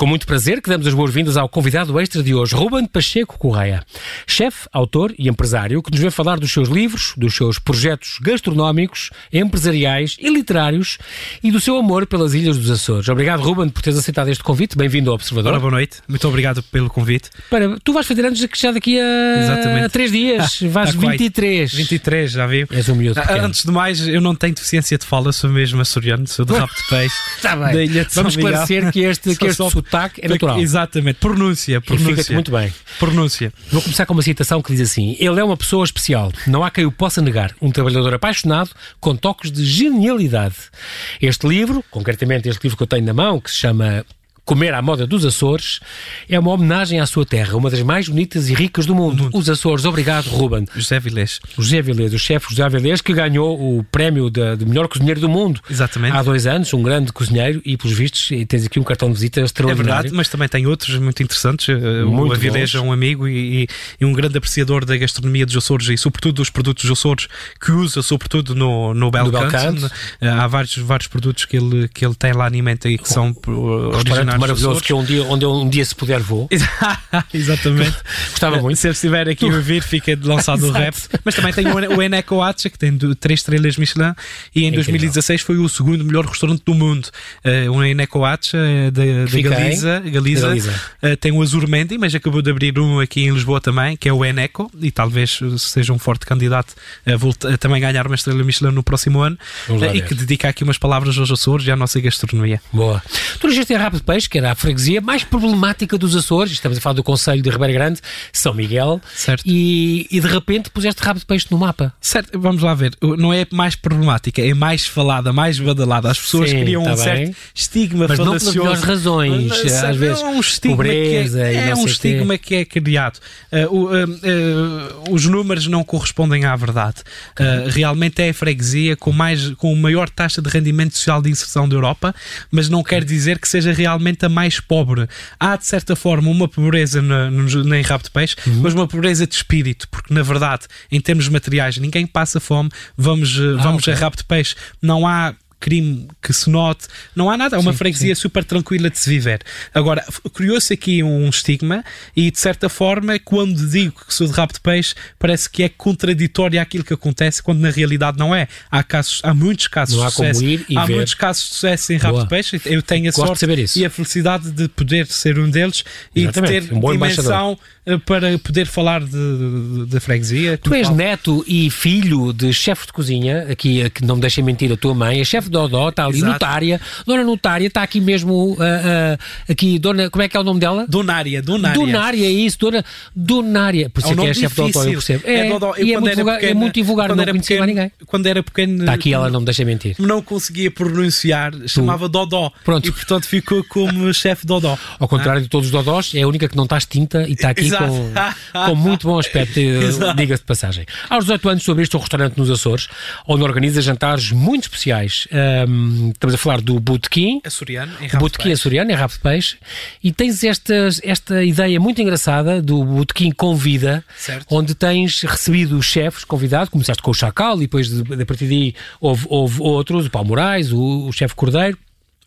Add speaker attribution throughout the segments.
Speaker 1: com muito prazer que damos as boas-vindas ao convidado extra de hoje, Ruben Pacheco Correia, chefe, autor e empresário que nos vem falar dos seus livros, dos seus projetos gastronómicos, empresariais e literários e do seu amor pelas Ilhas dos Açores. Obrigado, Ruben, por teres aceitado este convite. Bem-vindo ao Observador.
Speaker 2: Ora, boa noite. Muito obrigado pelo convite.
Speaker 1: Para, tu vais fazer anos já daqui a,
Speaker 2: Exatamente.
Speaker 1: a três dias. vais 23.
Speaker 2: 23, já viu?
Speaker 1: És um miúdo
Speaker 2: Ah,
Speaker 1: pequeno.
Speaker 2: Antes de mais, eu não tenho deficiência de fala, sou mesmo açoriano, sou de rabo de peixe.
Speaker 1: Está bem. Vamos esclarecer que este, que este sotaque é natural.
Speaker 2: Exatamente, pronúncia, pronúncia.
Speaker 1: muito bem.
Speaker 2: Pronúncia.
Speaker 1: Vou começar com uma citação que diz assim: Ele é uma pessoa especial, não há quem o possa negar. Um trabalhador apaixonado com toques de genialidade. Este livro, concretamente este livro que eu tenho na mão, que se chama Comer à Moda dos Açores, é uma homenagem à sua terra, uma das mais bonitas e ricas do mundo. Os Açores. Obrigado, Ruben.
Speaker 2: José Vilés.
Speaker 1: José Vilés, o chefe José Vilés, que ganhou o prémio de, de melhor cozinheiro do mundo.
Speaker 2: Exatamente.
Speaker 1: Há dois anos, um grande cozinheiro, e pelos vistos, e tens aqui um cartão de visita
Speaker 2: É
Speaker 1: extraordinário.
Speaker 2: verdade, mas também tem outros muito interessantes. Uh,
Speaker 1: Muito
Speaker 2: o Avilés
Speaker 1: bons.
Speaker 2: é um amigo e, e- um grande apreciador da gastronomia dos Açores e, sobretudo, dos produtos dos Açores, que usa, sobretudo, no, no Belcanto. Uh, há vários, vários produtos que ele, que ele tem lá em mente e que são uh,
Speaker 1: Maravilhoso
Speaker 2: Açores.
Speaker 1: que é um dia, onde eu um dia se puder vou.
Speaker 2: Exatamente.
Speaker 1: Gostava muito.
Speaker 2: Se estiver aqui a ouvir, fica lançado o rap. Mas também tem o, Eneco Atcha, que tem três estrelas Michelin, e em
Speaker 1: Incrível.
Speaker 2: 2016 foi o segundo melhor restaurante do mundo. Uh, o Eneco Atcha eh, da, Galiza, Galiza,
Speaker 1: Galiza.
Speaker 2: Uh, tem o Azur Mendi, mas acabou de abrir um aqui em Lisboa também, que é o Eneco, e talvez seja um forte candidato a, a também ganhar uma estrela Michelin no próximo ano, uh, e que dedica aqui umas palavras aos Açores e à nossa gastronomia.
Speaker 1: Boa. Tu nasceste em Rabo de Que era a freguesia mais problemática dos Açores, estamos a falar do Conselho de Ribeira Grande, São Miguel,
Speaker 2: Certo.
Speaker 1: E, e de repente puseste Rabo de Peixe no mapa.
Speaker 2: Certo, vamos lá ver. Não é mais problemática, é mais falada, mais badalada. As pessoas
Speaker 1: Sim,
Speaker 2: criam
Speaker 1: tá
Speaker 2: um
Speaker 1: bem.
Speaker 2: certo estigma
Speaker 1: Mas não pelas melhores razões,
Speaker 2: Mas,
Speaker 1: às
Speaker 2: sabe,
Speaker 1: vezes,
Speaker 2: é um estigma
Speaker 1: pobreza
Speaker 2: que é, é um estigma que é criado. Uh, uh, uh, os números não correspondem à verdade. Realmente é a freguesia com, mais, com a maior taxa de rendimento social de inserção da Europa, mas não quer dizer que seja realmente a mais pobre. Há, de certa forma, uma pobreza na, na em rabo de peixe,
Speaker 1: Uhum.
Speaker 2: mas uma pobreza de espírito, porque na verdade, em termos materiais, ninguém passa fome. Vamos, uh,
Speaker 1: Ah,
Speaker 2: vamos
Speaker 1: ok.
Speaker 2: a rabo de peixe. Não há crime que se note, não há nada, é uma
Speaker 1: Sim,
Speaker 2: freguesia super tranquila de se viver. Agora, criou-se aqui um estigma e, de certa forma, quando digo que sou de rabo de peixe, parece que é contraditório àquilo que acontece, quando na realidade não é. Há casos, há muitos casos
Speaker 1: Não há
Speaker 2: de sucesso. há
Speaker 1: ver.
Speaker 2: muitos casos de sucesso em rabo
Speaker 1: Boa.
Speaker 2: de peixe. Eu tenho a
Speaker 1: Gosto de
Speaker 2: sorte
Speaker 1: saber isso.
Speaker 2: e a felicidade de poder ser um deles e de
Speaker 1: Exatamente,
Speaker 2: ter
Speaker 1: um
Speaker 2: dimensão eh, para poder falar de, de, de freguesia.
Speaker 1: Tu és
Speaker 2: Fala-
Speaker 1: neto e filho de chefe de cozinha, aqui eh, que não me deixem mentir a tua mãe, a chefe Dodó, está ali,
Speaker 2: Exato.
Speaker 1: notária, dona notária, está aqui mesmo, ah, ah, aqui, dona, como é que é o nome dela?
Speaker 2: Donária, Donária.
Speaker 1: Donária, é isso, dona Donária. Por isso
Speaker 2: É
Speaker 1: é
Speaker 2: um
Speaker 1: que é chefe Dodó, eu percebo. É,
Speaker 2: Dodó. Eu
Speaker 1: e é muito,
Speaker 2: era
Speaker 1: vulgar, é muito não
Speaker 2: era
Speaker 1: conhecia
Speaker 2: pequeno-
Speaker 1: ninguém.
Speaker 2: Quando era pequeno,
Speaker 1: Está aqui, ela não me deixa mentir.
Speaker 2: não conseguia pronunciar, chamava Dodó.
Speaker 1: Pronto.
Speaker 2: E portanto ficou como chefe Dodó.
Speaker 1: Ao contrário de todos os Dodós, é a única que não está extinta e está aqui. Com, com muito bom aspecto, eh, diga-se de passagem. Aos 18 anos, tu abriste um restaurante nos Açores, onde organiza jantares muito especiais. Ahm, estamos a falar do Botequim,
Speaker 2: Açoriano, em
Speaker 1: o
Speaker 2: Rabo
Speaker 1: Botequim açoriano, é rabo de peixe, e tens estas, esta ideia muito engraçada do Botequim Convida,
Speaker 2: Certo.
Speaker 1: onde tens recebido os chefes convidados, começaste com o Chacal e depois de, de a partir daí houve, houve outros, o Paulo Moraes, o, o chefe Cordeiro,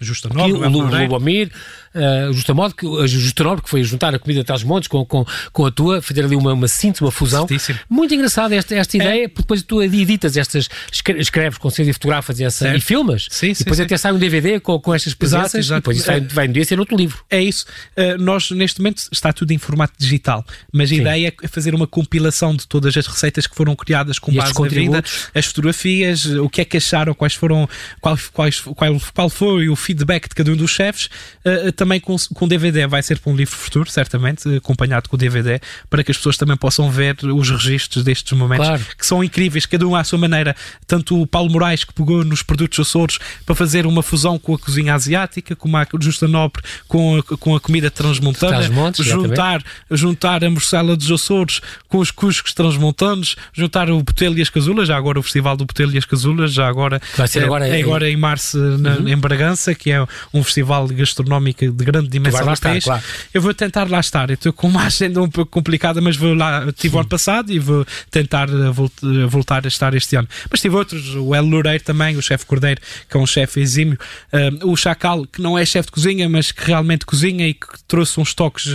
Speaker 2: Justo
Speaker 1: aqui,
Speaker 2: nome,
Speaker 1: o Lu- Lubomir, uh, Justamodo, que, a Justanor, que foi juntar a comida de Trás Montes com, com, com a tua, fazer ali uma, uma síntese, uma fusão.
Speaker 2: Certíssimo.
Speaker 1: Muito engraçada esta, esta ideia, porque depois tu editas estas, escre- escreves, conceitos e fotografas e, essa, e filmas,
Speaker 2: Sim,
Speaker 1: e
Speaker 2: sim,
Speaker 1: depois
Speaker 2: sim.
Speaker 1: até sai um DVD com, com estas
Speaker 2: exato.
Speaker 1: e depois isso vai, vai um dia ser outro livro.
Speaker 2: É isso. Uh, nós, neste momento, está tudo em formato digital, mas a
Speaker 1: Sim.
Speaker 2: ideia é fazer uma compilação de todas as receitas que foram criadas com
Speaker 1: E
Speaker 2: base na vida, as fotografias, o que é que acharam, quais foram, qual, quais, qual, qual foi o feedback de cada um dos chefes, uh, também com, com DVD. Vai ser para um livro futuro, certamente, acompanhado com o DVD, para que as pessoas também possam ver os registros destes momentos
Speaker 1: Claro.
Speaker 2: que são incríveis, cada um à sua maneira. Tanto o Paulo Moraes, que pegou nos produtos Açores para fazer uma fusão com a cozinha asiática, como a Justa Nobre com a, com a comida transmontana, juntar, juntar a morcela dos Açores com os cuscos transmontanos, juntar o Botelho e as Casulas, já agora o Festival do Botelho e as Casulas, já agora,
Speaker 1: Vai ser
Speaker 2: é,
Speaker 1: agora
Speaker 2: é
Speaker 1: em-
Speaker 2: agora em março na- em Bragança, que é um festival gastronómico de grande dimensão
Speaker 1: lá
Speaker 2: país.
Speaker 1: claro.
Speaker 2: Eu vou tentar lá estar. Eu estou com uma agenda um pouco complicada, mas vou lá. Tive o ano passado e vou tentar volt- uh, voltar a estar este ano. Mas tive outros, o El Loureiro também, o chefe Cordeiro, que é um chefe exímio. Uh, o Chacal, que não é chefe de cozinha, mas que realmente cozinha e que trouxe uns toques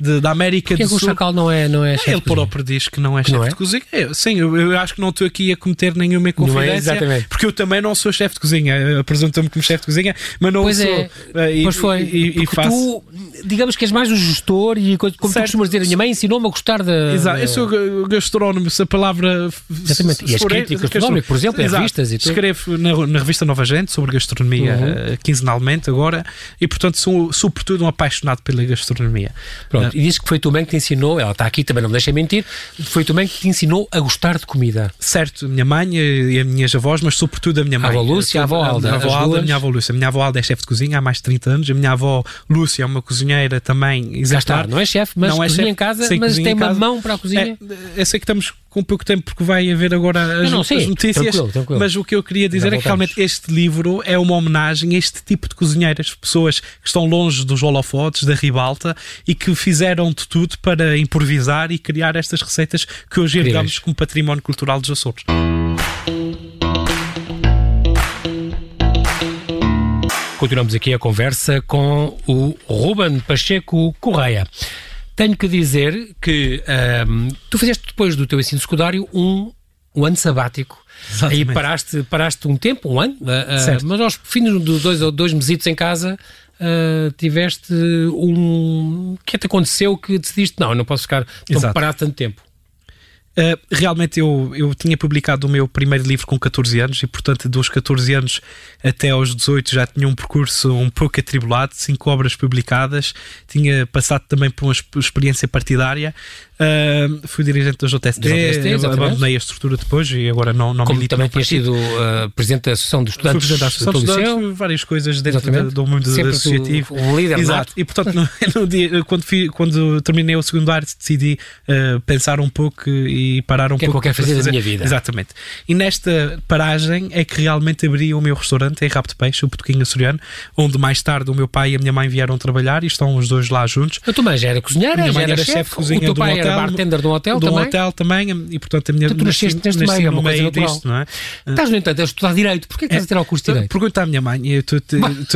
Speaker 2: de- da América
Speaker 1: Porquê
Speaker 2: do
Speaker 1: que o
Speaker 2: Sul.
Speaker 1: Chacal não é, não é chefe
Speaker 2: Ele
Speaker 1: de
Speaker 2: próprio diz que não é chefe
Speaker 1: não é?
Speaker 2: de cozinha. Eu- sim, eu, eu acho que não estou aqui a cometer nenhuma
Speaker 1: Não é,
Speaker 2: porque eu também não sou chefe de cozinha. Apresentou-me como chefe de cozinha, mas não
Speaker 1: Pois
Speaker 2: sou.
Speaker 1: é,
Speaker 2: e-
Speaker 1: pois foi.
Speaker 2: E, e
Speaker 1: Porque
Speaker 2: faço.
Speaker 1: tu, digamos que és mais o gestor e como tu
Speaker 2: Certo.
Speaker 1: costumas dizer, a minha mãe ensinou-me a gostar da.
Speaker 2: Exato, eu sou ga- gastrónomo, se a palavra.
Speaker 1: Exatamente. E as críticas
Speaker 2: gastro-
Speaker 1: gastronómicas, por exemplo, em
Speaker 2: Exato.
Speaker 1: revistas e tudo.
Speaker 2: Escrevo na, na revista Nova Gente sobre gastronomia
Speaker 1: Uhum.
Speaker 2: eh, quinzenalmente agora e, portanto, sou sobretudo um apaixonado pela gastronomia.
Speaker 1: Pronto, e diz que foi tua mãe que te ensinou, ela está aqui também, não me deixa mentir, foi tua mãe que te ensinou a gostar de comida.
Speaker 2: Certo, a minha mãe e as minhas avós, mas sobretudo a minha mãe.
Speaker 1: avó Lúcia, a avó Alda,
Speaker 2: A avó Alda, a minha avó Lúcia. A minha avó Alda é chefe de cozinha há mais de 30 anos. A minha avó Lúcia é uma cozinheira também
Speaker 1: Já está,
Speaker 2: exemplar.
Speaker 1: não é chefe, mas
Speaker 2: Não é chefe,
Speaker 1: em casa, mas
Speaker 2: cozinha
Speaker 1: tem
Speaker 2: em
Speaker 1: uma mão para a cozinha.
Speaker 2: É, eu sei que estamos com pouco tempo porque vai haver agora as,
Speaker 1: não,
Speaker 2: as
Speaker 1: sim,
Speaker 2: notícias,
Speaker 1: tranquilo, tranquilo.
Speaker 2: mas o que eu queria dizer
Speaker 1: Já
Speaker 2: é que realmente este livro é uma homenagem a este tipo de cozinheiras, pessoas que estão longe dos holofotes, da ribalta e que fizeram de tudo para improvisar e criar estas receitas que hoje herdamos como património cultural dos Açores.
Speaker 1: Continuamos aqui a conversa com o Ruben Pacheco Correia. Tenho que dizer que ahm, tu fizeste depois do teu ensino secundário um, um ano sabático.
Speaker 2: Exatamente.
Speaker 1: Aí paraste, paraste um tempo, um ano,
Speaker 2: Certo.
Speaker 1: mas aos fins dos dois, ou dois mesitos em casa ah, tiveste um... O que é que te aconteceu que decidiste, não, não posso ficar tão
Speaker 2: Exato.
Speaker 1: parado tanto tempo?
Speaker 2: Uh, realmente eu, eu tinha publicado o meu primeiro livro com 14 anos e, portanto, dos 14 anos até aos 18 já tinha um percurso um pouco atribulado, cinco obras publicadas, tinha passado também por uma exp- experiência partidária, uh, fui dirigente da JST,
Speaker 1: JST,
Speaker 2: abandonei a estrutura depois e agora não, não
Speaker 1: Como também
Speaker 2: partido.
Speaker 1: sido ah, presidente da Associação dos
Speaker 2: Fui
Speaker 1: Estudantes
Speaker 2: presidente da Associação
Speaker 1: do
Speaker 2: de Estudantes, fui várias coisas dentro da- do mundo
Speaker 1: Sempre
Speaker 2: associativo.
Speaker 1: um líder
Speaker 2: Exato.
Speaker 1: nato.
Speaker 2: E portanto, no, no dia, quando, fi- quando terminei o secundário, decidi uh, pensar um pouco e parar um
Speaker 1: O que é que
Speaker 2: pouco.
Speaker 1: eu quero fazer da minha vida?
Speaker 2: Exatamente. E nesta paragem é que realmente abri o meu restaurante em Rabo de Peixe, o Botequinho Açoriano, onde mais tarde o meu pai e a minha mãe vieram trabalhar e estão os dois lá juntos.
Speaker 1: A tua mãe já era cozinheira,
Speaker 2: minha
Speaker 1: já
Speaker 2: mãe
Speaker 1: era,
Speaker 2: era
Speaker 1: chefe,
Speaker 2: chefe de cozinha
Speaker 1: o teu pai era
Speaker 2: hotel,
Speaker 1: bartender de um hotel
Speaker 2: de um
Speaker 1: também.
Speaker 2: hotel também, e portanto a minha
Speaker 1: Então tu nasceste neste
Speaker 2: nasci
Speaker 1: meio, é
Speaker 2: no meio
Speaker 1: natural.
Speaker 2: disto, não é?
Speaker 1: Estás, no entanto, a estudar Direito. Porquê que estás a tirar o curso de Direito?
Speaker 2: Pergunta à minha mãe, eu estou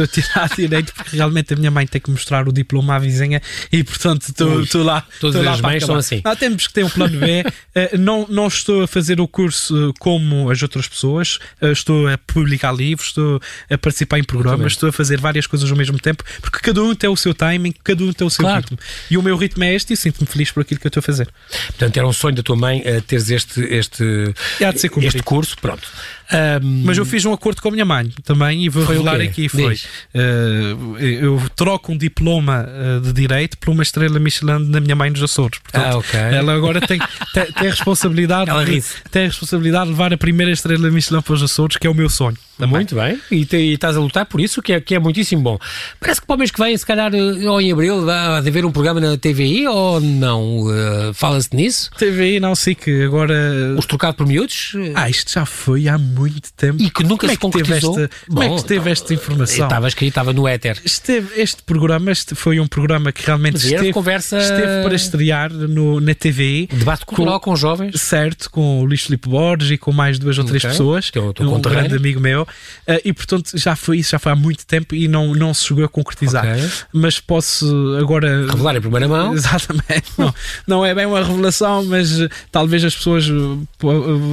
Speaker 2: a tirar direito porque realmente a minha mãe tem que mostrar o diploma à vizinha e portanto estou lá.
Speaker 1: todas as mães são assim.
Speaker 2: Não, temos que ter um plano B. Eh, não, não estou a fazer o curso eh, como as outras pessoas, eh, estou a publicar livros, estou a participar em programas, estou a fazer várias coisas ao mesmo tempo porque cada um tem o seu timing, cada um tem o seu
Speaker 1: Claro.
Speaker 2: ritmo. E o meu ritmo é este e sinto-me feliz por aquilo que eu estou a fazer.
Speaker 1: Portanto, era um sonho da tua mãe eh, teres este, este, este curso. Pronto. Ahm,
Speaker 2: Mas eu fiz um acordo com a minha mãe também e vou revelar aqui. Foi, eh, eu troco um diploma eh, de Direito por uma estrela Michelin da minha mãe nos Açores. Portanto,
Speaker 1: Ah, ok.
Speaker 2: Ela agora tem, tem, tem a responsabilidade de, tem a responsabilidade de levar a primeira estrela Michelin para os Açores, que é o meu sonho. também.
Speaker 1: Muito bem, e, te- e estás a lutar por isso, que é, que é muitíssimo bom. Parece que para o mês que vem, se calhar, eh, ou em abril, vai haver um programa na TVI ou não? Eh, Fala-se nisso?
Speaker 2: TVI, não sei que agora.
Speaker 1: Os trocados por miúdos?
Speaker 2: Ah, isto já foi há muito tempo.
Speaker 1: E que nunca
Speaker 2: como
Speaker 1: se
Speaker 2: é que teve
Speaker 1: concretizou?
Speaker 2: Esta, como é
Speaker 1: Bom,
Speaker 2: que teve esta informação?
Speaker 1: Estava escrito, estava no éter.
Speaker 2: Esteve, este programa este foi um programa que realmente
Speaker 1: Mas
Speaker 2: esteve,
Speaker 1: conversa-
Speaker 2: esteve para estrear no, na TVI.
Speaker 1: Debate cultural com, jovens.
Speaker 2: Certo, com o Luís Filipe Borges e com mais duas ou três
Speaker 1: Ok.
Speaker 2: pessoas,
Speaker 1: Teu- teu
Speaker 2: um grande amigo meu, Eh, e portanto já foi isso, já foi há muito tempo e não, não se chegou a concretizar.
Speaker 1: Ok.
Speaker 2: Mas posso agora.
Speaker 1: Revelar em primeira mão.
Speaker 2: Exatamente, não, não é bem uma revelação, mas eh, talvez as pessoas eh, eh,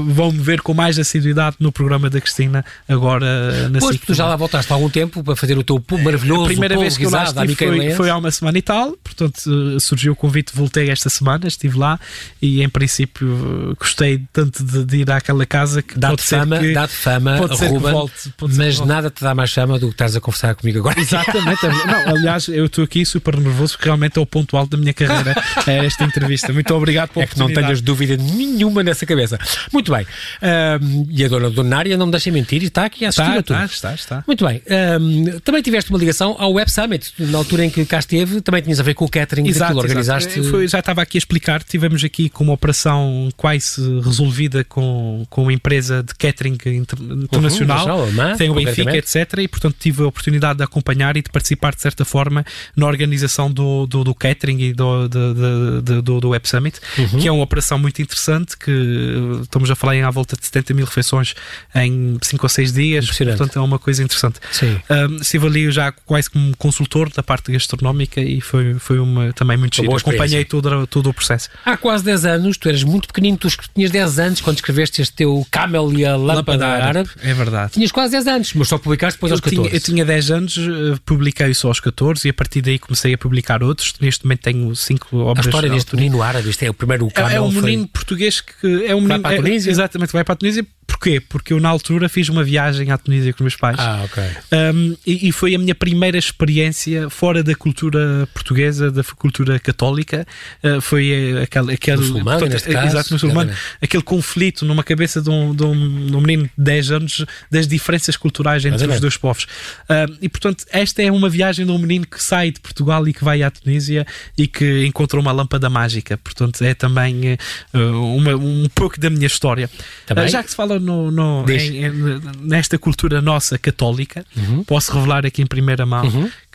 Speaker 2: vão me ver com mais assiduidade no programa da Cristina agora eh, na
Speaker 1: Pois, tu já lá voltaste há algum tempo para fazer o teu pu- maravilhoso
Speaker 2: A primeira vez que eu lá estive foi, foi há uma semana e tal, portanto eh, surgiu o convite, voltei esta semana, estive lá e em princípio eh, gostei tanto de, de ir àquela casa que
Speaker 1: Dá-te
Speaker 2: ser
Speaker 1: fama,
Speaker 2: que,
Speaker 1: dá-te fama,
Speaker 2: pode ser
Speaker 1: Ruben,
Speaker 2: volte, pode ser
Speaker 1: mas
Speaker 2: volte.
Speaker 1: nada te dá mais fama do que estás a conversar comigo agora.
Speaker 2: Exatamente. Não, aliás, eu estou aqui super nervoso porque realmente é o ponto alto da minha carreira é esta entrevista. Muito obrigado pela
Speaker 1: É que não tenhas dúvida nenhuma nessa cabeça. Muito bem. Ahm, e a dona extraordinária, não me deixem mentir, e está aqui a assistir
Speaker 2: Está,
Speaker 1: a tudo.
Speaker 2: está, está, está.
Speaker 1: Muito bem. Ahm, também tiveste uma ligação ao Web Summit, na altura em que cá esteve, também tinhas a ver com o catering
Speaker 2: Exato,
Speaker 1: daquilo,
Speaker 2: exato.
Speaker 1: organizaste...
Speaker 2: Foi- já estava aqui a explicar. Tivemos aqui com uma operação quase resolvida com, com uma empresa de catering inter- internacional.
Speaker 1: alemã,
Speaker 2: tem o Benfica, etc. E, portanto, tive a oportunidade de acompanhar e de participar, de certa forma, na organização do, do, do catering e do, de- do, do Web Summit,
Speaker 1: Uhum.
Speaker 2: que é uma operação muito interessante, que eh, estamos a falar em à volta de 70 mil refeições em 5 ou 6 dias.
Speaker 1: Impressionante.
Speaker 2: Portanto, é uma coisa interessante.
Speaker 1: Sim.
Speaker 2: Um, estive ali já quase como consultor da parte gastronómica e foi, foi uma, também muito giro. Acompanhei todo, todo o processo.
Speaker 1: Há quase 10 anos, tu eras muito pequenino, tu tinhas 10 anos quando escreveste este teu Camel e a Lâmpada Árabe.
Speaker 2: É verdade.
Speaker 1: Tinhas quase 10 anos, mas só publicaste depois
Speaker 2: Eu
Speaker 1: aos 14.
Speaker 2: tinha, eu tinha 10 anos, eh, publiquei só aos 14 e a partir daí comecei a publicar outros. Neste momento tenho 5
Speaker 1: A
Speaker 2: obras.
Speaker 1: história deste menino árabe, isto é o primeiro Camel.
Speaker 2: É, é um
Speaker 1: foi-
Speaker 2: menino português que é um menino,
Speaker 1: para a
Speaker 2: é-
Speaker 1: Tunísia?
Speaker 2: exatamente, vai para a Tunísia. Porquê? Porque eu na altura fiz uma viagem à Tunísia com os meus pais.
Speaker 1: Ah, ok.
Speaker 2: Um, e, e foi a minha primeira experiência fora da cultura portuguesa, da cultura católica. Uh, foi eh, aquele, aquele
Speaker 1: Muçulmano, neste caso,
Speaker 2: exato, muçulmano, aquele conflito numa cabeça de um, de, um, de um menino de 10 anos das diferenças culturais entre
Speaker 1: Exatamente.
Speaker 2: os dois povos. Um, e portanto, esta é uma viagem de um menino que sai de Portugal e que vai à Tunísia e que encontra uma lâmpada mágica. Portanto, é também uh, uma- um pouco da minha história.
Speaker 1: Também?
Speaker 2: Uh, já que se fala no, no- em- em- nesta cultura nossa católica,
Speaker 1: Uhum.
Speaker 2: posso revelar aqui em primeira mão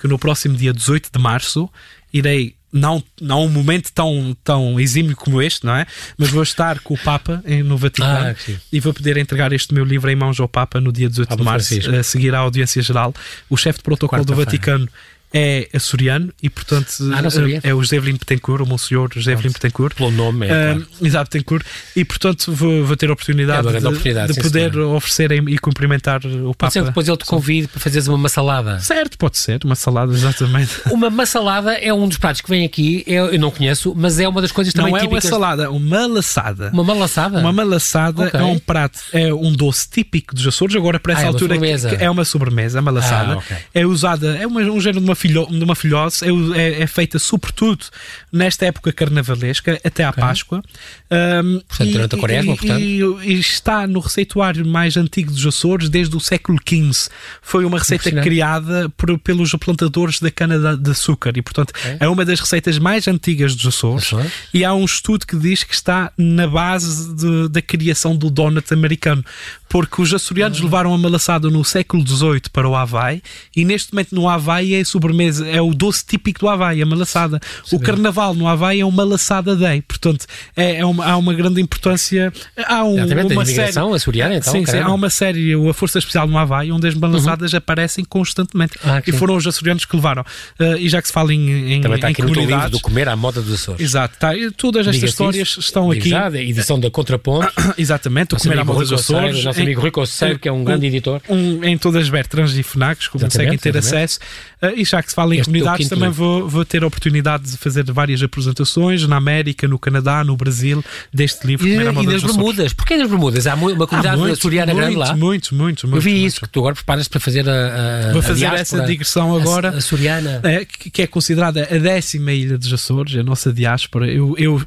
Speaker 2: que no próximo dia 18 de março irei. Não, não um momento tão, tão exímio como este, não é? Mas vou estar com o Papa no Vaticano
Speaker 1: Ah,
Speaker 2: e vou poder entregar este meu livro em mãos ao Papa no dia 18
Speaker 1: Papa
Speaker 2: de março,
Speaker 1: Francisco.
Speaker 2: a seguir à audiência geral. O chefe de protocolo do. Vaticano é açoriano e, portanto,
Speaker 1: Ah, não
Speaker 2: é o José Evelino Betancourt, o Monsenhor José Evelino Betancourt.
Speaker 1: Pelo nome, é,
Speaker 2: Ah,
Speaker 1: claro.
Speaker 2: Exato, Betancourt. E, portanto, vou, vou ter a
Speaker 1: É
Speaker 2: oportunidade,
Speaker 1: grande
Speaker 2: de,
Speaker 1: oportunidade,
Speaker 2: de
Speaker 1: sim,
Speaker 2: poder oferecer e cumprimentar o
Speaker 1: Pode ser que
Speaker 2: Papa.
Speaker 1: depois ele te convide para fazeres uma massalada.
Speaker 2: Certo, pode ser, uma salada, exatamente.
Speaker 1: Uma massalada é um dos pratos que vem aqui, eu, eu não conheço, mas é uma das coisas também
Speaker 2: Não é uma
Speaker 1: típicas.
Speaker 2: salada, é uma laçada.
Speaker 1: Uma malaçada?
Speaker 2: Uma malaçada
Speaker 1: Ok.
Speaker 2: é um prato, é um doce típico dos Açores. Agora, para essa
Speaker 1: Ah, é uma
Speaker 2: altura,
Speaker 1: sobremesa.
Speaker 2: é uma sobremesa, uma malaçada.
Speaker 1: Ah, ok.
Speaker 2: É usada, é uma- um género de uma, filho, de uma filhose, é, é- feita sobretudo nesta época carnavalesca, até à Páscoa. Um,
Speaker 1: Portanto, durante a quaresma,
Speaker 2: e,
Speaker 1: portanto.
Speaker 2: e- e está no receituário mais antigo dos Açores desde o século XV. Foi uma receita criada por- pelos plantadores da cana de açúcar e, portanto, é uma das receitas mais antigas dos Açores.
Speaker 1: Açores.
Speaker 2: E há um estudo que diz que está na base de- da criação do donut americano. Porque os açorianos
Speaker 1: Ah.
Speaker 2: levaram a malaçada no século XVIII para o Havaí e neste momento no Havaí é a sobremesa, é o doce típico do Havaí, a malaçada. O carnaval no Havaí é uma malaçada day. Portanto, é, é uma- há uma grande importância. Há um, uma série.
Speaker 1: açoriana, então,
Speaker 2: sim, sim, há uma série, a Força Especial no Havaí, onde as malaçadas aparecem constantemente.
Speaker 1: Ah,
Speaker 2: e
Speaker 1: sim.
Speaker 2: foram os açorianos que levaram. Ah, e já que se fala em, em,
Speaker 1: Também está
Speaker 2: em
Speaker 1: aqui no teu livro
Speaker 2: comunidades.
Speaker 1: do Comer à Moda dos Açores.
Speaker 2: Exato, tá. Todas estas histórias estão aqui.
Speaker 1: Já, a edição da Contraponto.
Speaker 2: Exatamente, o Comer à Moda dos Açores.
Speaker 1: nosso amigo Rui Conceiro, que é um grande editor.
Speaker 2: em todas as Bertrans e FNACs, que conseguem ter acesso. Ah, e já que se fala em
Speaker 1: Este
Speaker 2: comunidades, também vou, vou ter a oportunidade de fazer várias apresentações na América, no Canadá, no Brasil, deste livro
Speaker 1: E, e das. Bermudas. Porquê das Bermudas? Há uma
Speaker 2: Há
Speaker 1: comunidade
Speaker 2: muitos,
Speaker 1: açoriana grande
Speaker 2: muitos,
Speaker 1: lá.
Speaker 2: Muitos, muitos,
Speaker 1: Eu
Speaker 2: muitos.
Speaker 1: vi
Speaker 2: muitos.
Speaker 1: isso, que tu agora preparas para fazer a, a
Speaker 2: Vou fazer essa digressão agora.
Speaker 1: a- açoriana.
Speaker 2: É, que que é considerada a décima ilha dos Açores, a nossa diáspora. Eu, eu,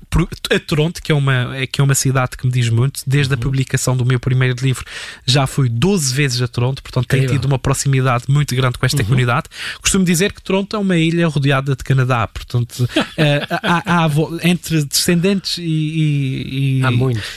Speaker 2: a Toronto, que é, uma, é- que é uma cidade que me diz muito, desde
Speaker 1: Uhum.
Speaker 2: a publicação do meu primeiro livro, já fui 12 vezes a Toronto, portanto tenho tido uma proximidade muito grande com esta
Speaker 1: Uhum.
Speaker 2: comunidade. Costumo dizer que Toronto é uma ilha rodeada de Canadá, portanto, eh, há, há entre descendentes e, e, e,
Speaker 1: Há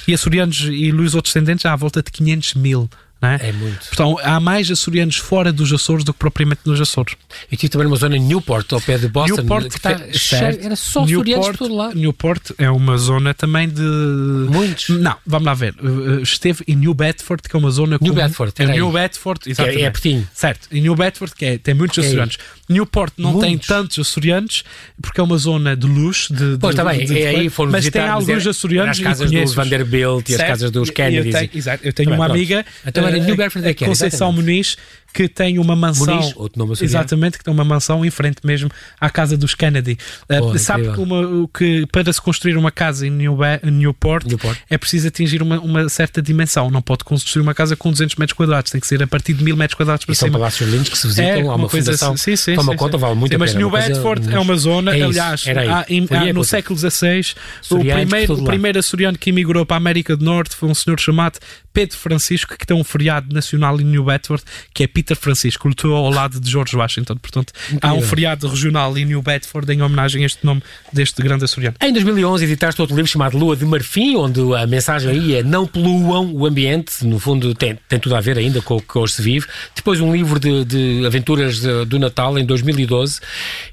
Speaker 2: e açorianos e os outros descendentes há à volta de 500 mil. É?
Speaker 1: É muito.
Speaker 2: Portanto, há mais açorianos fora dos Açores do que propriamente nos Açores.
Speaker 1: Eu estive também numa zona em Newport, ao pé de Boston,
Speaker 2: Newport,
Speaker 1: que está cheio, era só açorianos por todo lado.
Speaker 2: Newport é uma zona também de.
Speaker 1: Muitos.
Speaker 2: Não, vamos lá ver. Uh, Esteve em New Bedford, que é uma zona.
Speaker 1: New
Speaker 2: com-
Speaker 1: Bedford,
Speaker 2: é New. Bedford,
Speaker 1: É,
Speaker 2: exatamente.
Speaker 1: é pertinho.
Speaker 2: Certo, em New Bedford, que é, tem muitos
Speaker 1: É aí.
Speaker 2: açorianos. Newport não tem
Speaker 1: Muitos.
Speaker 2: tantos açorianos, porque é uma zona de luxo. De,
Speaker 1: Pois
Speaker 2: de,
Speaker 1: está bem,
Speaker 2: de- de-
Speaker 1: é aí foram
Speaker 2: mas
Speaker 1: visitar
Speaker 2: tem alguns
Speaker 1: dizer,
Speaker 2: açorianos
Speaker 1: as
Speaker 2: e
Speaker 1: casas dos. Vanderbilt e as
Speaker 2: Certo?
Speaker 1: casas dos
Speaker 2: E- e
Speaker 1: Kennedys.
Speaker 2: Eu tenho, exato, eu tenho
Speaker 1: Tá
Speaker 2: uma amiga,
Speaker 1: Então New é que era,
Speaker 2: Conceição
Speaker 1: exatamente.
Speaker 2: Muniz, que tem uma mansão.
Speaker 1: Muniz, outro nome.
Speaker 2: Exatamente, que tem uma mansão em frente mesmo à casa dos Kennedy. Uh,
Speaker 1: Porra,
Speaker 2: sabe que, uma- que para se construir uma casa em New Newport,
Speaker 1: Newport.
Speaker 2: é preciso atingir uma, uma certa dimensão. Não pode construir uma casa com 200 metros quadrados, tem que ser a partir de 1000 metros quadrados para
Speaker 1: E são
Speaker 2: cima.
Speaker 1: palácios lindos que se visitam,
Speaker 2: É,
Speaker 1: há uma,
Speaker 2: coisa
Speaker 1: fundação.
Speaker 2: assim. Sim, sim,
Speaker 1: Toma
Speaker 2: sim,
Speaker 1: conta,
Speaker 2: sim.
Speaker 1: vale muito
Speaker 2: Sim,
Speaker 1: a
Speaker 2: Mas
Speaker 1: pena.
Speaker 2: New
Speaker 1: uma coisa-
Speaker 2: Bedford é uma zona,
Speaker 1: É
Speaker 2: aliás, há- em- há- no século XVI, o primeiro, o primeiro açoriano que emigrou para a América do Norte foi um senhor chamado Pedro Francisco, que tem um feriado nacional em New Bedford, que é Peter Francisco, lutou ao lado de George Washington. Portanto, há um
Speaker 1: Incrível.
Speaker 2: feriado regional em New Bedford em homenagem a este nome deste grande açoriano.
Speaker 1: Em 2011 editaste outro livro chamado Lua de Marfim, onde a mensagem aí é não poluam o ambiente, no fundo tem, tem tudo a ver ainda com o que hoje se vive. Depois um livro de, de aventuras de- do Natal em 2012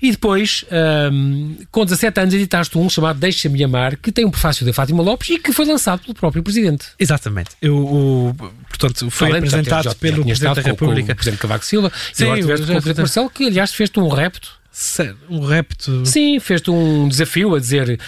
Speaker 1: e depois, ahm, com 17 anos, editaste um chamado Deixa-me Amar, que tem um prefácio da Fátima Lopes e que foi lançado pelo próprio Presidente.
Speaker 2: Exatamente. Eu, o- portanto, foi
Speaker 1: Além de já
Speaker 2: apresentado
Speaker 1: já- já
Speaker 2: pelo Presidente da República.
Speaker 1: O Presidente Cavaco Silva
Speaker 2: Sim,
Speaker 1: e agora tiveste
Speaker 2: eu
Speaker 1: com
Speaker 2: já-
Speaker 1: o Presidente Marcelo, que aliás fez-te um repto.
Speaker 2: Sério, Um repto.
Speaker 1: Sim, fez-te um desafio a dizer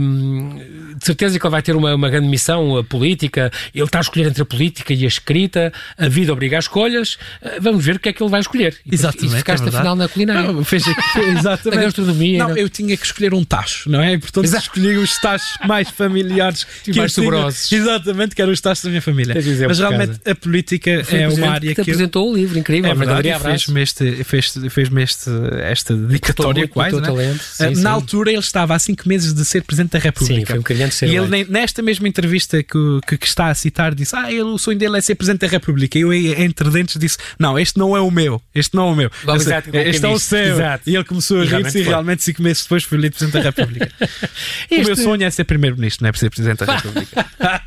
Speaker 1: hum, de certeza que ele vai ter uma, uma grande missão a política, ele está a escolher entre a política e a escrita, a vida obriga a escolhas, eh, vamos ver o que é que ele vai escolher. E,
Speaker 2: Exatamente.
Speaker 1: E ficaste
Speaker 2: é
Speaker 1: afinal na culinária.
Speaker 2: Não, fez, exatamente.
Speaker 1: Na gastronomia,
Speaker 2: Não,
Speaker 1: não?
Speaker 2: eu tinha que escolher um tacho, não é? E, portanto,
Speaker 1: Exato.
Speaker 2: escolhi os tachos mais familiares
Speaker 1: E
Speaker 2: que
Speaker 1: mais
Speaker 2: eu
Speaker 1: saborosos.
Speaker 2: Exatamente, que eram os tachos da minha família.
Speaker 1: Exemplo
Speaker 2: Mas realmente a política
Speaker 1: Foi
Speaker 2: é uma área
Speaker 1: que
Speaker 2: que. eu-
Speaker 1: apresentou o livro, incrível.
Speaker 2: É verdade, fez-me este, fez, fez-me este, esta dedicatória quase.
Speaker 1: teu
Speaker 2: não é?
Speaker 1: talento. Sim,
Speaker 2: Ah,
Speaker 1: sim.
Speaker 2: Na altura ele estava há cinco meses de ser Presidente da República.
Speaker 1: Sim, foi um de ser
Speaker 2: E ele, nesta mesma entrevista que, que, que está a citar, disse: Ah, ele, o sonho dele é ser Presidente da República. E eu, entre dentes, disse: Não, este não é o meu. Este não é o meu. Sei,
Speaker 1: exato, como
Speaker 2: este é o seu.
Speaker 1: Exato.
Speaker 2: E ele começou a rir-se
Speaker 1: realmente
Speaker 2: e realmente, cinco meses depois, foi eleito Presidente da República. O meu
Speaker 1: Este-
Speaker 2: sonho é ser Primeiro-Ministro, não é ser Presidente da República.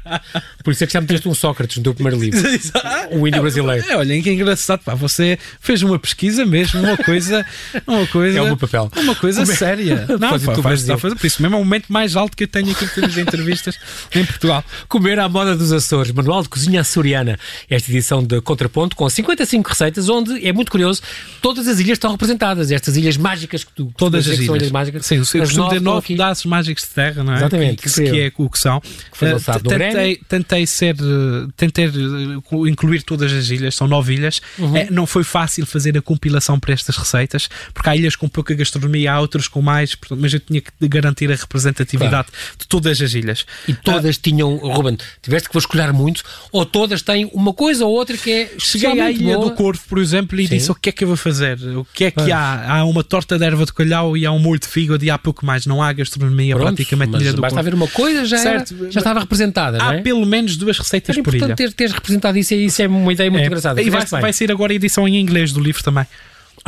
Speaker 1: Por isso é que já meteste um Sócrates no teu primeiro livro. o índio brasileiro.
Speaker 2: É, olhem que engraçado, pá, você fez uma pesquisa mesmo, uma coisa, uma coisa,
Speaker 1: É o meu papel.
Speaker 2: uma coisa
Speaker 1: Como é-
Speaker 2: séria. Não, pá,
Speaker 1: tu
Speaker 2: faz, fazer, por isso mesmo é o momento mais alto que eu tenho aqui em termos de entrevistas em Portugal.
Speaker 1: Comer à moda dos Açores, Manual de Cozinha Açoriana. Esta edição de Contraponto com 55 receitas, onde é muito curioso, todas as ilhas estão representadas. Estas ilhas mágicas que tu
Speaker 2: Todas as
Speaker 1: que são
Speaker 2: ilhas.
Speaker 1: mágicas.
Speaker 2: Sim, eu costumo
Speaker 1: estão
Speaker 2: nove pedaços mágicos de terra, não é?
Speaker 1: Exatamente,
Speaker 2: Que, que, que é o que são.
Speaker 1: foi
Speaker 2: Eh,
Speaker 1: lançado no
Speaker 2: tentei, tentei ser, eh, tentei eh, incluir todas as ilhas, são nove ilhas.
Speaker 1: Uhum.
Speaker 2: Eh, não foi fácil fazer a compilação para estas receitas, porque há ilhas com pouca gastronomia, há outras com mais, portanto, mas eu tinha que garantir a representatividade de todas as ilhas.
Speaker 1: E todas tinham, Ruben, tiveste que vasculhar muito, ou todas têm uma coisa ou outra que é
Speaker 2: Cheguei à Ilha
Speaker 1: boa.
Speaker 2: do Corvo, por exemplo, e
Speaker 1: Sim.
Speaker 2: disse o que é que eu vou fazer? O que é que há? Há uma torta de erva de colhau e há um molho de fígado e há pouco mais. Não há gastronomia
Speaker 1: Pronto,
Speaker 2: praticamente na
Speaker 1: mas
Speaker 2: Ilha do
Speaker 1: basta
Speaker 2: Corvo.
Speaker 1: haver uma coisa, já, era-
Speaker 2: Certo,
Speaker 1: já estava representada,
Speaker 2: Há
Speaker 1: é?
Speaker 2: pelo menos duas receitas
Speaker 1: Era
Speaker 2: por ilha.
Speaker 1: importante ter, teres representado isso, e isso é uma ideia muito
Speaker 2: É.
Speaker 1: engraçada.
Speaker 2: E vai, vai sair agora a edição em inglês do livro também.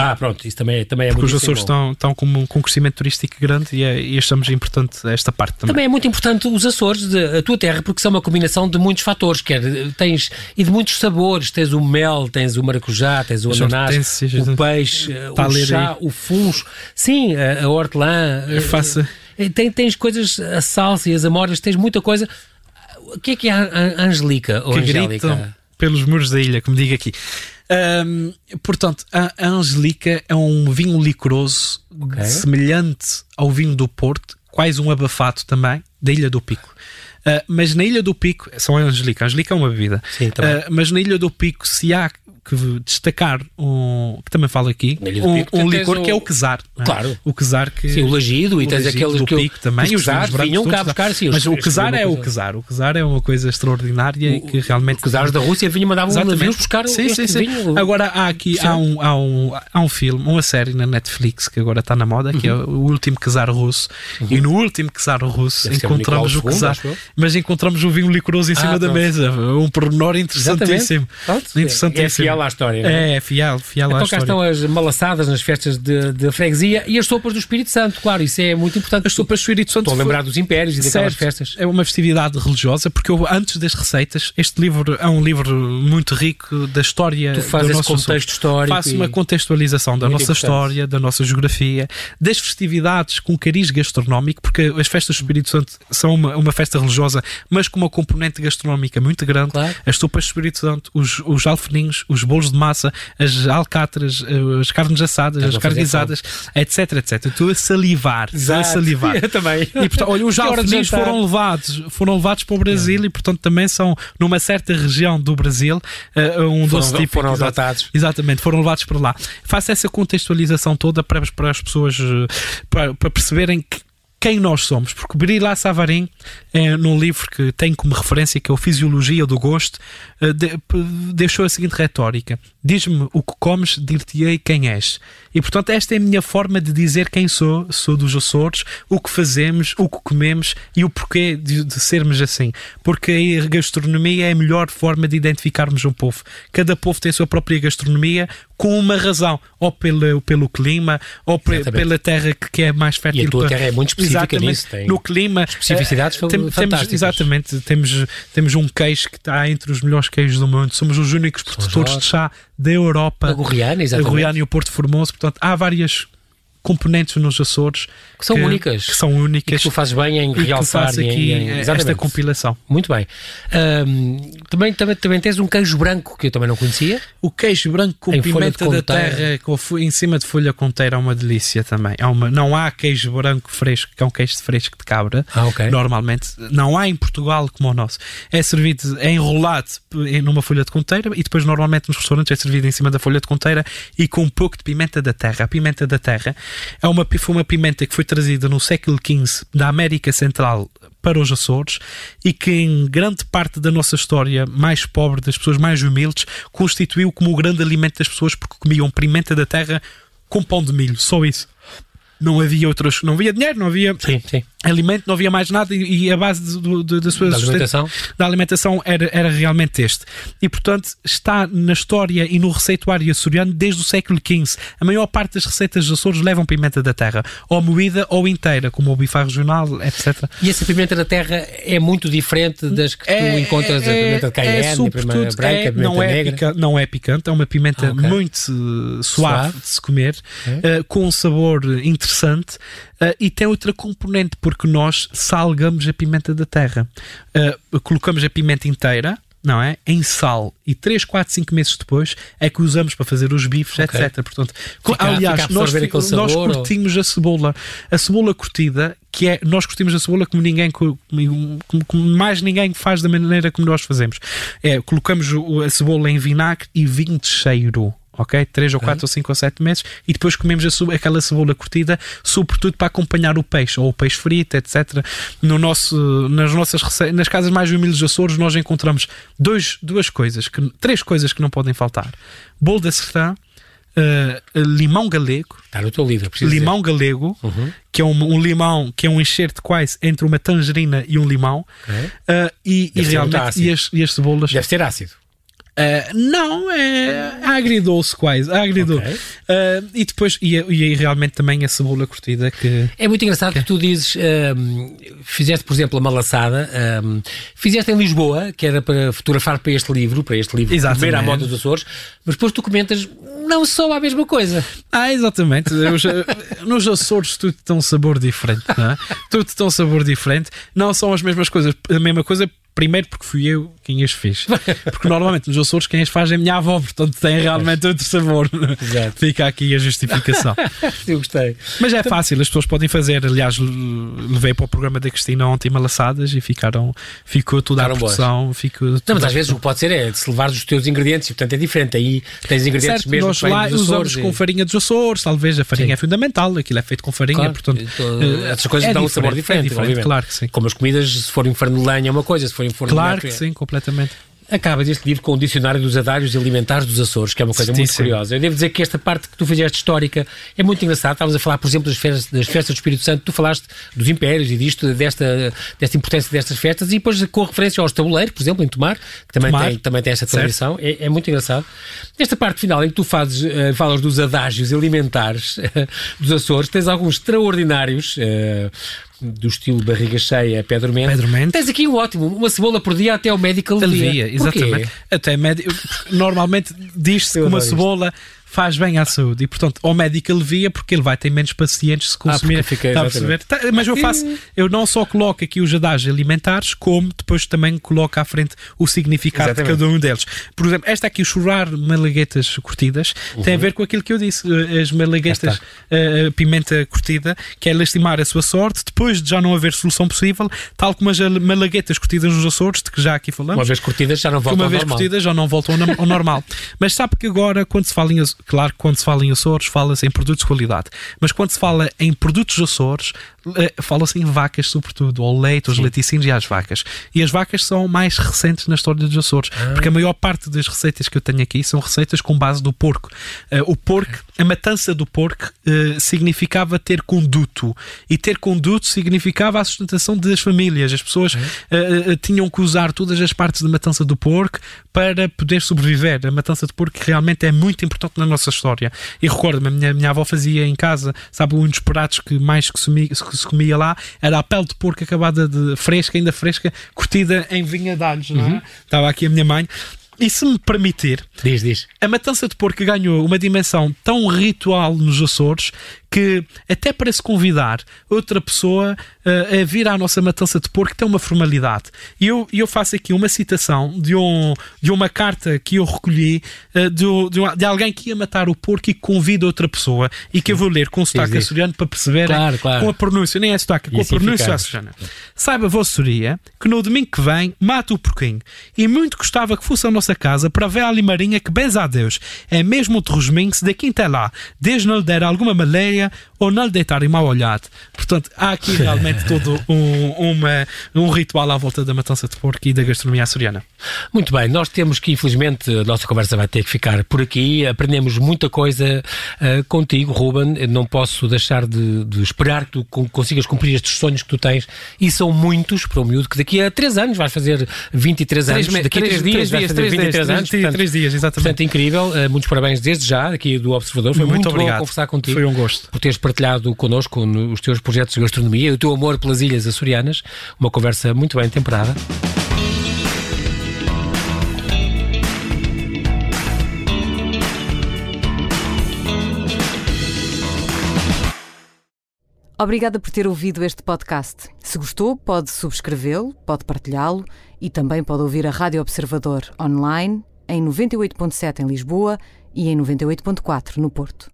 Speaker 1: Ah, pronto, isso também, também é
Speaker 2: Porque os
Speaker 1: muito
Speaker 2: Açores estão, estão com, um, com um crescimento turístico grande e, é, e achamos importante esta parte também.
Speaker 1: Também é muito importante os Açores, de- a tua terra, porque são uma combinação de muitos fatores, quer tens e de muitos sabores. Tens o mel, tens o maracujá, tens o ananás, o peixe,
Speaker 2: a
Speaker 1: o chá,
Speaker 2: aí.
Speaker 1: o funcho. Sim, a, a hortelã.
Speaker 2: Eu faço-
Speaker 1: eh, tem- tens coisas, a salsa e as amoras, tens muita coisa. O que é que é a Angelica ou
Speaker 2: que
Speaker 1: Angélica?
Speaker 2: gritam pelos muros da ilha, como digo aqui. Ahm, portanto, a Angelica é um vinho licoroso
Speaker 1: Ok.
Speaker 2: semelhante ao vinho do Porto, quase um abafado também, da Ilha do Pico. Ah, mas na Ilha do Pico, são a Angelica, a Angelica é uma bebida,
Speaker 1: Sim.
Speaker 2: Ah, mas na Ilha do Pico, se há que destacar um, que também falo aqui, um,
Speaker 1: Pico
Speaker 2: um licor
Speaker 1: o-
Speaker 2: que é o quesar. é?
Speaker 1: Claro.
Speaker 2: O quesar que.
Speaker 1: Sim, o lagido e
Speaker 2: o
Speaker 1: tens aqueles
Speaker 2: do
Speaker 1: que
Speaker 2: pico também,
Speaker 1: os
Speaker 2: os vinhos
Speaker 1: pesados
Speaker 2: brancos
Speaker 1: vinham cá buscar, sim,
Speaker 2: Mas
Speaker 1: os-
Speaker 2: o quesar é o quesar. O quesar é uma coisa extraordinária e que realmente.
Speaker 1: Os da Rússia vinham mandavam
Speaker 2: Exatamente.
Speaker 1: navios buscar
Speaker 2: sim,
Speaker 1: este
Speaker 2: sim, sim.
Speaker 1: vinho.
Speaker 2: Agora há aqui há um, há, um, há um filme, uma série na Netflix que agora está na moda, que é
Speaker 1: Uhum.
Speaker 2: o último Czar russo. E no último Czar russo
Speaker 1: Deve o
Speaker 2: encontramos o
Speaker 1: acho eu.
Speaker 2: mas encontramos o vinho licoroso em
Speaker 1: Ah,
Speaker 2: cima da mesa. Um pormenor interessantíssimo.
Speaker 1: Pronto,
Speaker 2: Interessantíssimo.
Speaker 1: Fiel à história. é?
Speaker 2: É, fiel, fiel à
Speaker 1: Então cá
Speaker 2: história.
Speaker 1: estão as malaçadas nas festas de, de freguesia e as sopas do Espírito Santo, claro, isso é muito importante.
Speaker 2: As sopas do Espírito Santo
Speaker 1: Estou a lembrar dos impérios e daquelas
Speaker 2: Certo,
Speaker 1: festas.
Speaker 2: É uma festividade religiosa, porque eu, antes das receitas, este livro é um livro muito rico da história
Speaker 1: Tu fazes esse contexto histórico.
Speaker 2: Faço uma contextualização da nossa
Speaker 1: importante.
Speaker 2: história, da nossa geografia, das festividades com cariz gastronómico, porque as festas do Espírito Santo são uma, uma festa religiosa, mas com uma componente gastronómica muito grande.
Speaker 1: Claro.
Speaker 2: As sopas do Espírito Santo, os, os alfeninhos, os os bolos de massa, as alcatras, eh, as carnes assadas, as carnizadas, etc, etc. Estou a salivar, estou a salivar.
Speaker 1: Eu também.
Speaker 2: E, portanto, olha, os alfenis foram levados, foram levados para o Brasil e, portanto, também são numa certa região do Brasil, eh, um doce típico.
Speaker 1: foram adotados.
Speaker 2: Exatamente, foram levados para lá. Faço essa contextualização toda para, para as pessoas eh, para, para perceberem que- quem nós somos, porque Brila Savarin, é, num livro que tem como referência, que é o Fisiologia do Gosto, eh, de- deixou a seguinte retórica: Diz-me o que comes, dir-te-ei quem és. E portanto, esta é a minha forma de dizer quem sou, sou dos Açores, o que fazemos, o que comemos e o porquê de, de sermos assim. Porque a gastronomia é a melhor forma de identificarmos um povo. Cada povo tem a sua própria gastronomia com uma razão, ou pelo, pelo clima, ou pela terra que, que é mais fértil.
Speaker 1: E a tua terra é muito específica nisso, tem
Speaker 2: no clima.
Speaker 1: especificidades
Speaker 2: eh, tem- temos. Exatamente. Temos, temos um queijo que está entre os melhores queijos do mundo. Somos os únicos produtores de chá da Europa.
Speaker 1: A Gorriana,
Speaker 2: A
Speaker 1: exatamente.
Speaker 2: Goiânia e o Porto Formoso. Portanto, há várias componentes nos Açores
Speaker 1: Que são únicas.
Speaker 2: Que são
Speaker 1: E que
Speaker 2: únicas.
Speaker 1: tu fazes bem em
Speaker 2: que
Speaker 1: realçar e em-
Speaker 2: aqui
Speaker 1: em- exatamente.
Speaker 2: esta compilação.
Speaker 1: Muito bem. Ahm, também, também, também tens um queijo branco que eu também não conhecia.
Speaker 2: O queijo branco com
Speaker 1: Em
Speaker 2: pimenta da terra com em cima de folha conteira é uma delícia também. É uma, não há queijo branco fresco, que é um queijo fresco de cabra.
Speaker 1: Ah, ok.
Speaker 2: Normalmente não há em Portugal como o nosso. É servido, é enrolado em- numa folha de conteira e depois normalmente nos restaurantes é servido em cima da folha de conteira e com um pouco de pimenta da terra. A pimenta da terra é uma, foi uma pimenta que foi trazida no século XV da América Central para os Açores e que em grande parte da nossa história mais pobre, das pessoas mais humildes, constituiu como o grande alimento das pessoas porque comiam pimenta da terra com pão de milho, só isso. Não havia outras, não havia dinheiro, não havia
Speaker 1: Sim, sim.
Speaker 2: Alimento, não havia mais nada e, e a base de- do- da sua
Speaker 1: Da alimentação.
Speaker 2: da alimentação era, era realmente este. E, portanto, está na história e no receituário açoriano desde o século XV. A maior parte das receitas dos Açores levam pimenta da terra, ou moída ou inteira, como o bife regional, etc.
Speaker 1: E essa pimenta da terra é muito diferente das que tu encontras a pimenta de a pimenta
Speaker 2: sobretudo,
Speaker 1: branca,
Speaker 2: é-
Speaker 1: a pimenta
Speaker 2: não, é
Speaker 1: negra.
Speaker 2: pica- não é picante, é uma pimenta
Speaker 1: Ah, ok.
Speaker 2: muito uh, suave,
Speaker 1: Suave.
Speaker 2: de se comer,
Speaker 1: É.
Speaker 2: uh, com um sabor interessante uh, e tem outra componente, porque nós salgamos a pimenta da terra. Uh, colocamos a pimenta inteira. Não é? Em sal e 3, 4, 5 meses depois é que usamos para fazer os bifes,
Speaker 1: Ok.
Speaker 2: etc. Portanto,
Speaker 1: Fica-
Speaker 2: aliás,
Speaker 1: fica
Speaker 2: nós, nós
Speaker 1: sabor, ou-
Speaker 2: curtimos a cebola. A cebola curtida, que é nós curtimos a cebola como ninguém, co- como, como mais ninguém faz da maneira como nós fazemos. É, colocamos a cebola em vinagre e vinho de cheiro. Ok? 3 ou 4 ou 5 ou 7 meses e depois comemos a aquela cebola curtida, sobretudo para acompanhar o peixe, ou o peixe frito, etc. No nosso, nas nossas nas casas mais humildes de Açores, nós encontramos dois, duas coisas, que, três coisas que não podem faltar: bolo da sertã, eh, limão galego,
Speaker 1: no teu livro,
Speaker 2: limão galego,
Speaker 1: Uhum.
Speaker 2: que é um, um limão que é um enxerto quase entre uma tangerina e um limão,
Speaker 1: Ok.
Speaker 2: ah, e, e realmente e as, e as cebolas.
Speaker 1: dizer. Deve ser ácido.
Speaker 2: Ah, não, é agridoce quase, agridoce.
Speaker 1: Ok.
Speaker 2: Ah, e depois, e, e aí realmente também a cebola curtida que.
Speaker 1: É muito engraçado que tu dizes, hum, fizeste, por exemplo, a malaçada, hum, fizeste em Lisboa, que era para fotografar para este livro, para este livro,
Speaker 2: Exatamente.
Speaker 1: Comer à moda dos Açores, mas depois tu comentas, não só a mesma coisa.
Speaker 2: Ah, exatamente. Os, nos Açores tudo tem um sabor diferente, não é? Tudo tem um sabor diferente. Não são as mesmas coisas. A mesma coisa, primeiro porque fui eu quem as fez. Porque normalmente nos Açores quem as faz é a minha avó, portanto tem realmente outro sabor.
Speaker 1: Exato.
Speaker 2: Fica aqui a justificação.
Speaker 1: Eu gostei.
Speaker 2: Mas é fácil, as pessoas podem fazer. Aliás, levei para o programa da Cristina ontem malaçadas e ficaram, ficou toda
Speaker 1: Ficaram
Speaker 2: a produção. Ficou
Speaker 1: Não, mas às vezes o que pode ser é se levares os teus ingredientes, e portanto é diferente. Aí tens ingredientes
Speaker 2: Certo,
Speaker 1: mesmo
Speaker 2: nós lá
Speaker 1: dos
Speaker 2: usamos
Speaker 1: Açores.
Speaker 2: com
Speaker 1: e-
Speaker 2: farinha dos Açores, talvez a farinha
Speaker 1: Sim.
Speaker 2: é fundamental, aquilo é feito com farinha,
Speaker 1: Claro,
Speaker 2: portanto.
Speaker 1: então, essas coisas
Speaker 2: é
Speaker 1: dão um sabor
Speaker 2: diferente,
Speaker 1: diferente,
Speaker 2: é
Speaker 1: obviamente.
Speaker 2: claro que sim.
Speaker 1: Como as comidas, se forem forno de lenha é uma coisa, se forno
Speaker 2: Claro que sim, completamente.
Speaker 1: Acabas este livro com o Dicionário dos Adários Alimentares dos Açores, que é uma coisa muito curiosa. Eu devo dizer que esta parte que tu fizeste histórica é muito engraçada. Estávamos a falar, por exemplo, das festas, das festas do Espírito Santo. Tu falaste dos impérios e disto, desta, desta importância destas festas e depois com referência aos tabuleiros, por exemplo, em Tomar, que também,
Speaker 2: Tomar.
Speaker 1: tem, também tem esta tradição. É, é muito engraçado. Nesta parte final em que tu fazes, eh, falas dos adágios alimentares eh, dos Açores, tens alguns extraordinários. eh, do estilo barriga cheia, pé dormente.
Speaker 2: Pé dormente.
Speaker 1: Tens aqui um ótimo, uma cebola por dia até ao médico alivia.
Speaker 2: Alivia, exatamente. Até médio, normalmente diz-se que uma
Speaker 1: adoro isto.
Speaker 2: Faz bem à saúde. E, portanto, ao médico alivia porque ele vai ter menos pacientes se consumir.
Speaker 1: Ah, fica,
Speaker 2: está a perceber? Tá, mas eu faço, eu não só coloco aqui os adares alimentares, como depois também coloco à frente o significado exatamente. de cada um deles. Por exemplo, esta aqui, o chorar malaguetas curtidas, uhum. tem a ver com aquilo que eu disse, eh, as malaguetas uh, pimenta curtida, que é lastimar a sua sorte, depois de já não haver solução possível, tal como as malaguetas curtidas nos Açores, de que já aqui falamos.
Speaker 1: Uma vez curtidas já não voltam
Speaker 2: uma vez curtidas já não voltam ao normal. Mas sabe que agora, quando se fala em, claro, quando se fala em Açores, fala-se em produtos de qualidade. Mas quando se fala em produtos Açores, eh, fala-se em vacas, sobretudo, ao leite, aos laticínios e às vacas. E as vacas são mais recentes na história dos Açores, ah. porque a maior parte das receitas que eu tenho aqui são receitas com base do porco. Uh, o porco, a matança do porco, uh, significava ter conduto. E ter conduto significava a sustentação das famílias. As pessoas uh, tinham que usar todas as partes da matança do porco para poder sobreviver. A matança de porco realmente é muito importante na nossa história. E recordo-me, a minha, minha avó fazia em casa, sabe, um dos pratos que mais que que se comia lá era a pele de porco acabada de fresca, ainda fresca, curtida em vinha de alhos, é? Uhum. Estava aqui a minha mãe. E se me permitir,
Speaker 1: diz, diz.
Speaker 2: a matança de porco ganhou uma dimensão tão ritual nos Açores que até para se convidar outra pessoa uh, a vir à nossa matança de porco tem uma formalidade. E eu, eu faço aqui uma citação de, um, de uma carta que eu recolhi uh, de, de, de, alguém que ia matar o porco e convida outra pessoa e que eu vou ler com o sotaque açoriano para perceber
Speaker 1: claro, claro.
Speaker 2: com a pronúncia, nem é sotaque, com a pronúncia açoriana. Saiba, vossoria, que no domingo que vem mata o porquinho e muito gostava que fosse a nossa casa para ver a limarinha que, benza a Deus, é mesmo o terrosminho se daqui até lá, desde não lhe der alguma maléria ou não lhe deitarem mal olhado. Portanto, há aqui realmente todo um, uma, um ritual à volta da matança de porco e da gastronomia açoriana.
Speaker 1: Muito bem, nós temos que, infelizmente, a nossa conversa vai ter que ficar por aqui. Aprendemos muita coisa uh, contigo, Ruben. Não posso deixar de, de, esperar que tu consigas cumprir estes sonhos que tu tens, e são muitos para o miúdo, que daqui a 3 anos vais fazer 23 anos.
Speaker 2: Três,
Speaker 1: daqui a 3 dias,
Speaker 2: vais fazer 23 anos. 3 dias, exatamente.
Speaker 1: Portanto, incrível. Uh, muitos parabéns desde já, aqui do Observador. Foi muito, muito obrigado. bom conversar contigo.
Speaker 2: Foi um gosto.
Speaker 1: Por teres partilhado connosco os teus projetos de gastronomia e o teu amor pelas ilhas açorianas. Uma conversa muito bem temperada.
Speaker 3: Obrigada por ter ouvido este podcast. Se gostou, pode subscrevê-lo, pode partilhá-lo e também pode ouvir a Rádio Observador online em 98.7 em Lisboa e em 98.4 no Porto.